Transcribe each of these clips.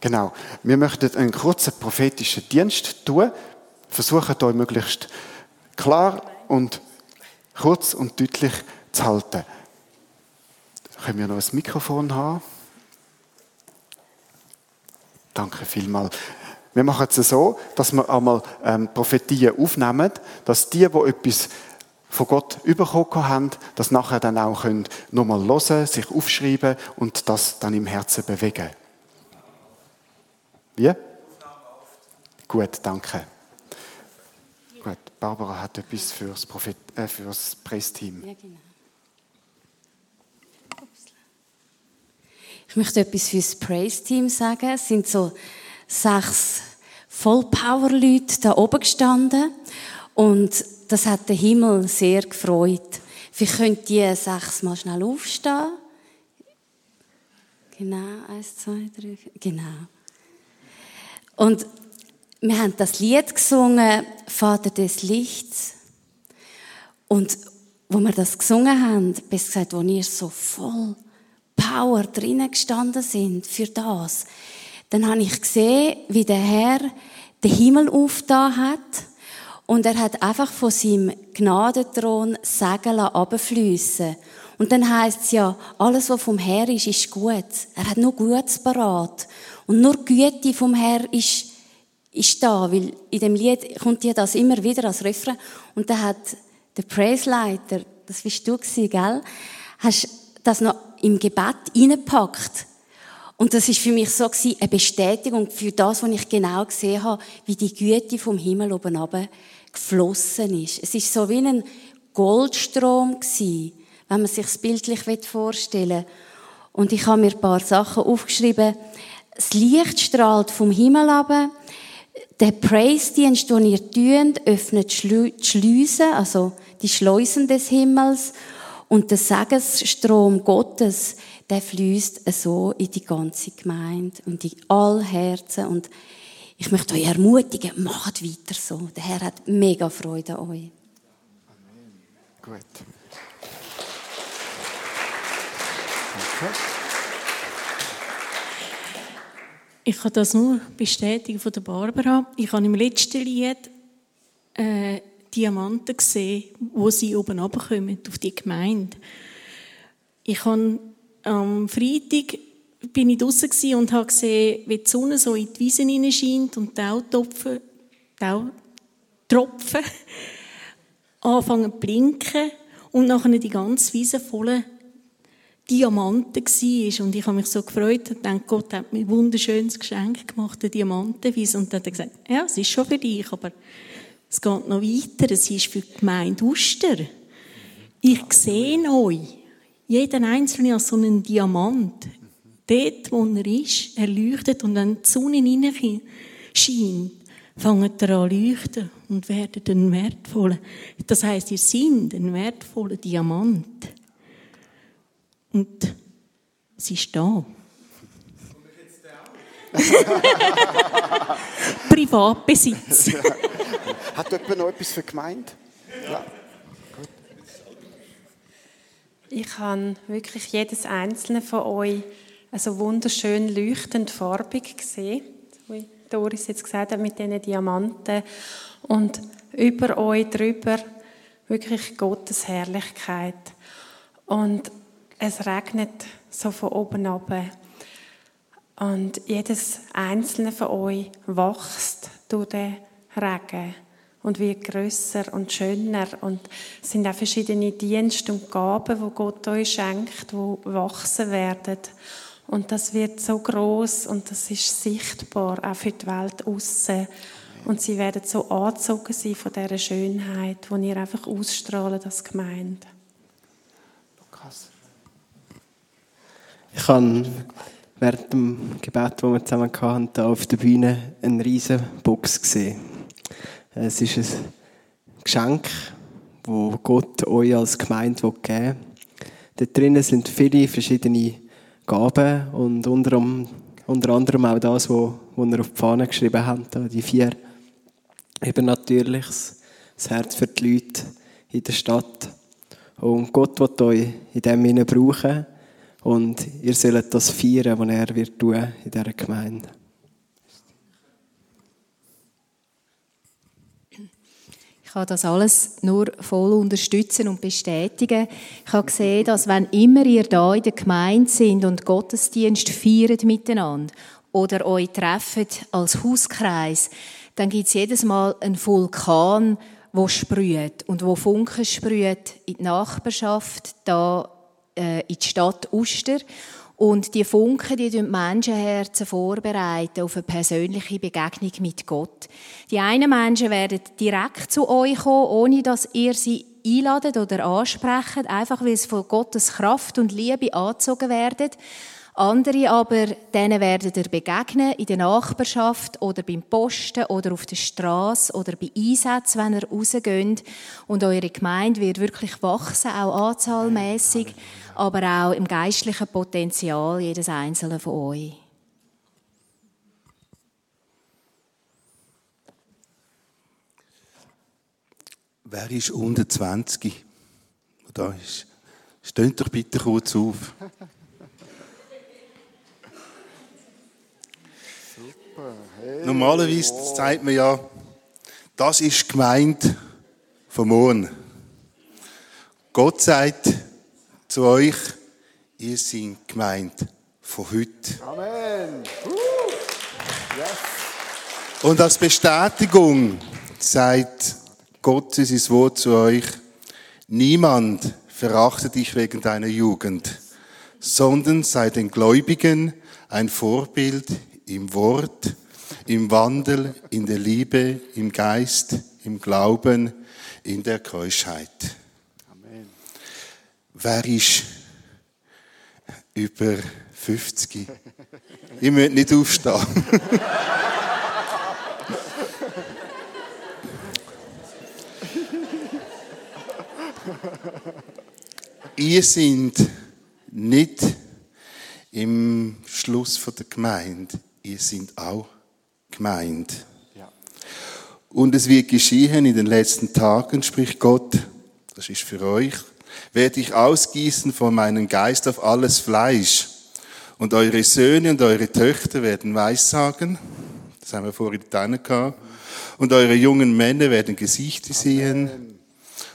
Genau. Wir möchten einen kurzen prophetischen Dienst tun. Versuchen euch möglichst klar und kurz und deutlich zu halten. Können wir noch ein Mikrofon haben? Danke vielmals. Wir machen es so, dass wir einmal ähm, Prophetien aufnehmen, dass die, die etwas von Gott bekommen haben, das nachher dann auch können nochmal hören, sich aufschreiben und das dann im Herzen bewegen. Wie? Gut, danke. Gut, Barbara hat etwas fürs, Prophet, äh, fürs Pressteam. Ja, genau. Ich möchte etwas fürs Praise-Team sagen. Es sind so sechs Vollpower-Leute da oben gestanden und das hat den Himmel sehr gefreut. Vielleicht könnt ihr sechsmal schnell aufstehen. Genau, eins, zwei, drei, genau. Und wir haben das Lied gesungen, Vater des Lichts. Und wo wir das gesungen haben, bis gesagt, wo ihr so voll Power drinnen gestanden sind für das, dann habe ich gesehen, wie der Herr den Himmel aufgetan hat und er hat einfach von seinem Gnadenthron Segen abfließen. Und dann heißt es ja, alles, was vom Herr ist, ist gut. Er hat nur Gutes parat. Und nur Güte vom Herr ist, ist da, weil in dem Lied kommt ja das immer wieder als Refrain. Und da hat der Praiseleiter, das bist du gewesen, gell? Hast das noch im Gebet reingepackt. Und das ist für mich so eine Bestätigung für das, was ich genau gesehen habe, wie die Güte vom Himmel oben geflossen ist. Es ist so wie ein Goldstrom gewesen, wenn man sich bildlich vorstellen will. Und ich habe mir ein paar Sachen aufgeschrieben. Das Licht strahlt vom Himmel ab. Der Praise-Dienst, den ihr tut, öffnet die Schleusen, also die Schleusen des Himmels. Und der Segensstrom Gottes, der fließt so in die ganze Gemeinde und in all Herzen. Und ich möchte euch ermutigen, macht weiter so. Der Herr hat mega Freude an euch. Amen. Gut. Danke. Ich kann das nur bestätigen von der Barbara. Ich habe im letzten Lied äh, Diamanten gesehen, wo sie oben runterkommen, auf die Gemeinde. Ich habe am Freitag bin ich draußen und habe gesehen, wie die Sonne so in die Wiesen hineinscheint und Tautropfen, Tropfen anfangen zu blinken und nachher die ganze Wiese voller Diamanten war. Und ich habe mich so gefreut und dachte, Gott hat mir ein wunderschönes Geschenk gemacht, eine Diamantenwiese. Und dann hat er gesagt, ja, es ist schon für dich, aber es geht noch weiter. Es ist für die Gemeinde Uster. Ich sehe euch. Jeder Einzelne als so einen Diamant. Dort, wo er ist, er leuchtet und wenn die Sonne hinein scheint, fangen ihr an leuchten und werden ein wertvoller. Das heißt, ihr seid ein wertvoller Diamant. Und sie ist da. Privatbesitz. Hat jemand noch etwas für gemeint? Ja. Ich habe wirklich jedes einzelne von euch also wunderschön leuchtend farbig gesehen, wie Doris jetzt gesagt hat, mit diesen Diamanten. Und über euch drüber wirklich Gottes Herrlichkeit. Und es regnet so von oben ab. Und jedes einzelne von euch wächst durch den Regen und wird größer und schöner und es sind auch verschiedene Dienste und Gaben, wo Gott euch schenkt, wo wachsen werden und das wird so groß und das ist sichtbar auch für die Welt außen und sie werden so angezogen sein von dieser Schönheit, die ihr einfach ausstrahlen als Gemeinde. Ich habe während dem Gebet, das wir zusammen hatten, auf der Bühne eine riesige Box gesehen. Es ist ein Geschenk, das Gott euch als Gemeinde geben will. Dort drinnen sind viele verschiedene Gaben und unter, unter anderem auch das, was er auf die Fahne geschrieben hat, die vier. Eben natürlich das Herz für die Leute in der Stadt. Und Gott wird euch in dem Sinne brauchen und ihr sollt das feiern, was er wird tun in dieser Gemeinde. Ich kann das alles nur voll unterstützen und bestätigen. Ich habe gesehen, dass wenn immer ihr da in der Gemeinde seid und Gottesdienst feiert miteinander oder euch trefft als Hauskreis, dann gibt es jedes Mal einen Vulkan, der sprüht und wo Funken sprüht in die Nachbarschaft, da äh, in die Stadt Uster. Und die Funken, die die Menschenherzen vorbereiten auf eine persönliche Begegnung mit Gott. Die einen Menschen werden direkt zu euch kommen, ohne dass ihr sie einladet oder ansprecht, einfach weil sie von Gottes Kraft und Liebe angezogen werden. Andere aber, denen werdet ihr begegnen in der Nachbarschaft oder beim Posten oder auf der Straße oder bei Einsätzen, wenn ihr rausgeht. Und eure Gemeinde wird wirklich wachsen, auch anzahlmässig, aber auch im geistlichen Potenzial jedes einzelne von euch. Wer ist unter 20? Da ist. Steht doch bitte kurz auf. Normalerweise sagt man ja, das ist gemeint vom Morgen. Gott sagt zu euch, ihr seid gemeint von heute. Amen. Und als Bestätigung sagt Gott in sein Wort zu euch, niemand verachte dich wegen deiner Jugend, sondern sei den Gläubigen ein Vorbild im Wort, im Wandel, in der Liebe, im Geist, im Glauben, in der Keuschheit. Amen. Wer ist über 50? Ich möchte nicht aufstehen. Ihr seid nicht im Schluss der Gemeinde, ihr seid auch Gemeinde. Ja. Und es wird geschehen in den letzten Tagen, spricht Gott, das ist für euch, werde ich ausgießen von meinem Geist auf alles Fleisch. Und eure Söhne und eure Töchter werden Weissagen. Das haben wir vorhin gehabt. Und eure jungen Männer werden Gesichter sehen.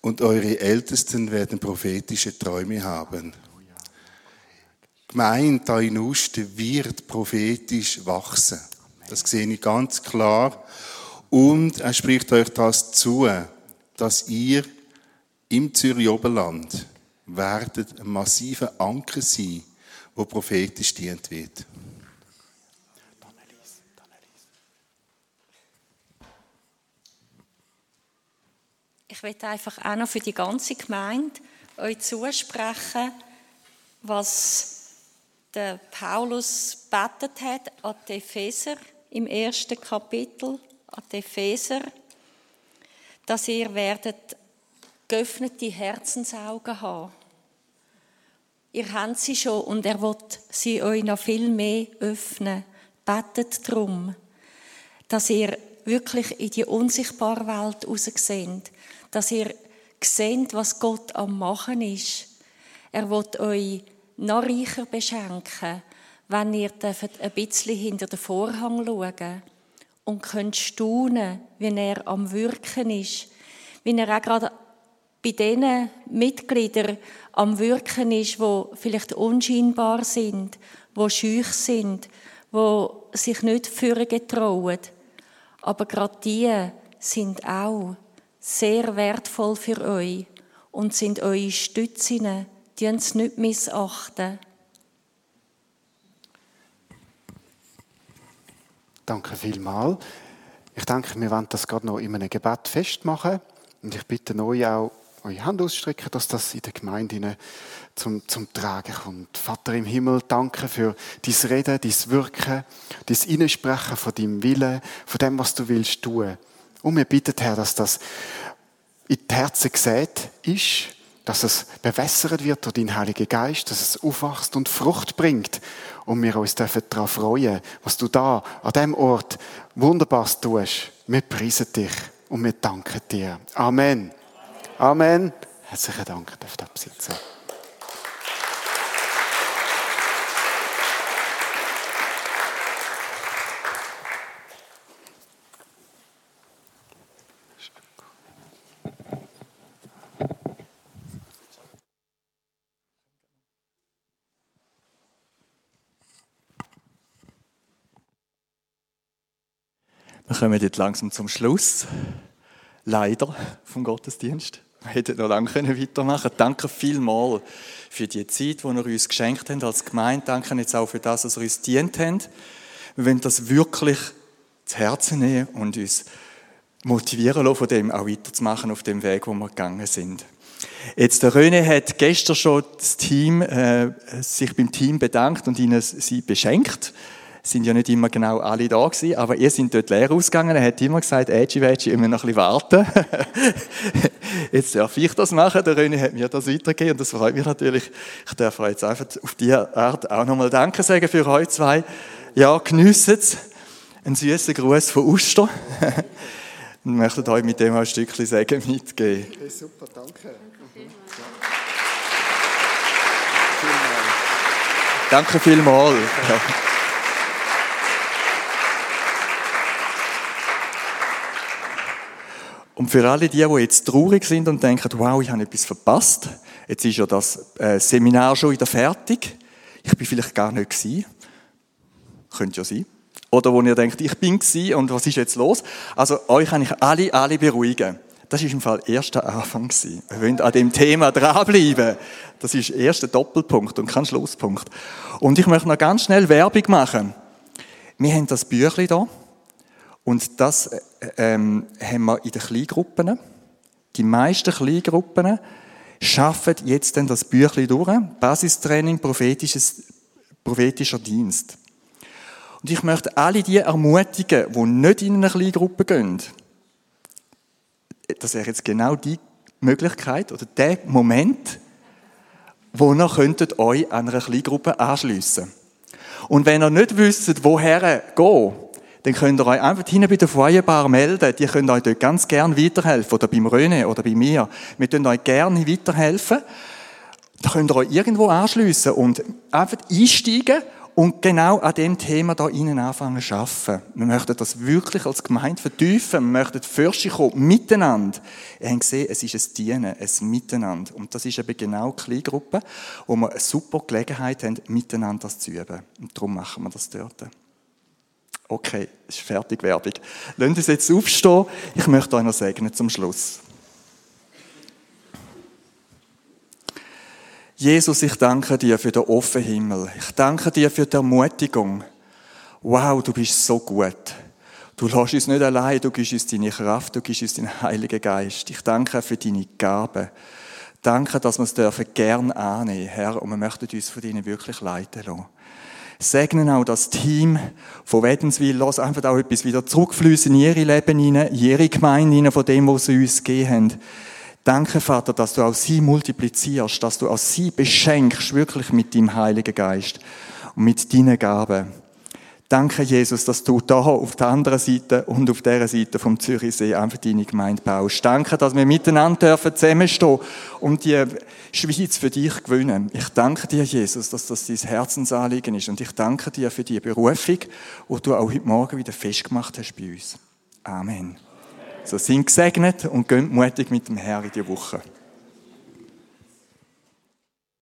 Und eure Ältesten werden prophetische Träume haben. Gemeinde da in Uster wird prophetisch wachsen. Das sehe ich ganz klar. Und er spricht euch das zu, dass ihr im Zürich Oberland werdet ein massiver Anker sein, wo prophetisch dient wird. Ich möchte einfach auch noch für die ganze Gemeinde euch zusprechen, was der Paulus betet hat an die Epheser im ersten Kapitel, an die Epheser, dass ihr werdet geöffnete Herzensaugen haben. Ihr habt sie schon und er wird sie euch noch viel mehr öffnen. Betet darum, dass ihr wirklich in die unsichtbare Welt rausseht, dass ihr seht, was Gott am Machen ist. Er wird euch noch reicher beschenken, wenn ihr ein bisschen hinter den Vorhang schauen und könnt staunen, wie er am Wirken ist, wie er auch gerade bei den Mitgliedern am Wirken ist, wo vielleicht unscheinbar sind, wo schüch sind, wo sich nicht führen getrauen. Aber gerade die sind auch sehr wertvoll für euch und sind eure Stützinnen, die uns nicht missachten. Danke vielmals. Ich denke, wir wollen das gerade noch in einem Gebet festmachen. Und ich bitte euch auch, eure Hand auszustrecken, dass das in der Gemeinde zum, zum Tragen kommt. Vater im Himmel, danke für dein Reden, dein Wirken, dein Einsprechen von deinem Willen, von dem, was du willst tun. Und wir bitten, Herr, dass das in die Herzen gesät ist, dass es bewässert wird durch deinen Heiligen Geist, dass es aufwachst und Frucht bringt. Und wir uns dürfen daran freuen, was du da, an dem Ort, wunderbar tust. Wir preisen dich und wir danken dir. Amen. Amen. Herzlichen Dank, darf absitzen. Wir kommen jetzt langsam zum Schluss. Leider vom Gottesdienst. Wir hätten noch lange weitermachen können. Danke vielmals für die Zeit, die ihr uns geschenkt habt als Gemeinde. Danke jetzt auch für das, was ihr uns dient habt. Wir wollen das wirklich zu Herzen nehmen und uns motivieren lassen, von dem auch weiterzumachen auf dem Weg, wo wir gegangen sind. Jetzt, der René hat gestern schon das Team, äh, sich beim Team bedankt und ihnen sie beschenkt. Sind ja nicht immer genau alle da gewesen, aber ihr seid dort leer ausgegangen. Er hat immer gesagt, Edgy Veggie, immer noch ein bisschen warten. jetzt darf ich das machen. Der René hat mir das weitergegeben und das freut mich natürlich. Ich darf euch jetzt einfach auf diese Art auch nochmal Danke sagen für euch zwei. Ja, geniessen es. Ein süßer Gruß von Uster. und möchte euch mit dem auch ein Stückchen Segen mitgeben. Okay, super, danke. Danke vielmals. Ja. Und für alle die, die jetzt traurig sind und denken, wow, ich habe etwas verpasst, jetzt ist ja das äh, Seminar schon wieder fertig, ich bin vielleicht gar nicht gewesen, könnte ja sein. Oder wo ihr denkt, ich bin gewesen und was ist jetzt los? Also euch kann ich alle, alle beruhigen. Das ist im Fall erster Anfang gewesen. Wir wollen an dem Thema dranbleiben. Das ist erster Doppelpunkt und kein Schlusspunkt. Und ich möchte noch ganz schnell Werbung machen. Wir haben das Büchlein hier. Und das ähm, haben wir in den Kleingruppen. Die meisten Kleingruppen schaffen jetzt dann das Büchlein durch. Basistraining, prophetisches, prophetischer Dienst. Und ich möchte alle die ermutigen, die nicht in eine Kleingruppe gehen. Das wäre jetzt genau die Möglichkeit oder der Moment, wo ihr euch an einer Kleingruppe anschliessen. Und wenn ihr nicht wisst, woher gehen, dann könnt ihr euch einfach hinten bei der Feuerbar melden. Die können euch dort ganz gern weiterhelfen. Oder beim René oder bei mir. Wir können euch gerne weiterhelfen. Da könnt ihr euch irgendwo anschliessen und einfach einsteigen und genau an dem Thema da innen anfangen zu arbeiten. Wir möchten das wirklich als Gemeinde vertiefen. Wir möchten Fürsche kommen, miteinander. Ihr habt gesehen, es ist ein Dienen, ein Miteinander. Und das ist eben genau die Kleingruppe, wo wir eine super Gelegenheit haben, miteinander das zu üben. Und darum machen wir das dort. Okay, ist fertig Werbung. Lasst uns jetzt aufstehen. Ich möchte euch noch segnen zum Schluss. Jesus, ich danke dir für den offenen Himmel. Ich danke dir für die Ermutigung. Wow, du bist so gut. Du lässt uns nicht allein, du gibst uns deine Kraft, du gibst uns deinen Heiligen Geist. Ich danke für deine Gaben. Danke, dass wir es dürfen gern annehmen, Herr, und wir möchten uns von ihnen wirklich leiten lassen. Segnen auch das Team von Wädenswil, lass einfach auch etwas wieder zurückfließen in ihre Leben hinein, in ihre Gemeinde hinein, von dem, was sie uns gegeben haben. Danke, Vater, dass du auch sie multiplizierst, dass du auch sie beschenkst, wirklich mit deinem Heiligen Geist und mit deinen Gaben. Danke, Jesus, dass du da auf der anderen Seite und auf der Seite vom Zürichsee einfach deine Gemeinde baust. Danke, dass wir miteinander dürfen zusammenstehen und die Schweiz für dich gewinnen. Ich danke dir, Jesus, dass das dein Herzensanliegen ist und ich danke dir für die Berufung, die du auch heute Morgen wieder festgemacht hast bei uns. Amen. So, sind gesegnet und gehen mutig mit dem Herrn in die Woche.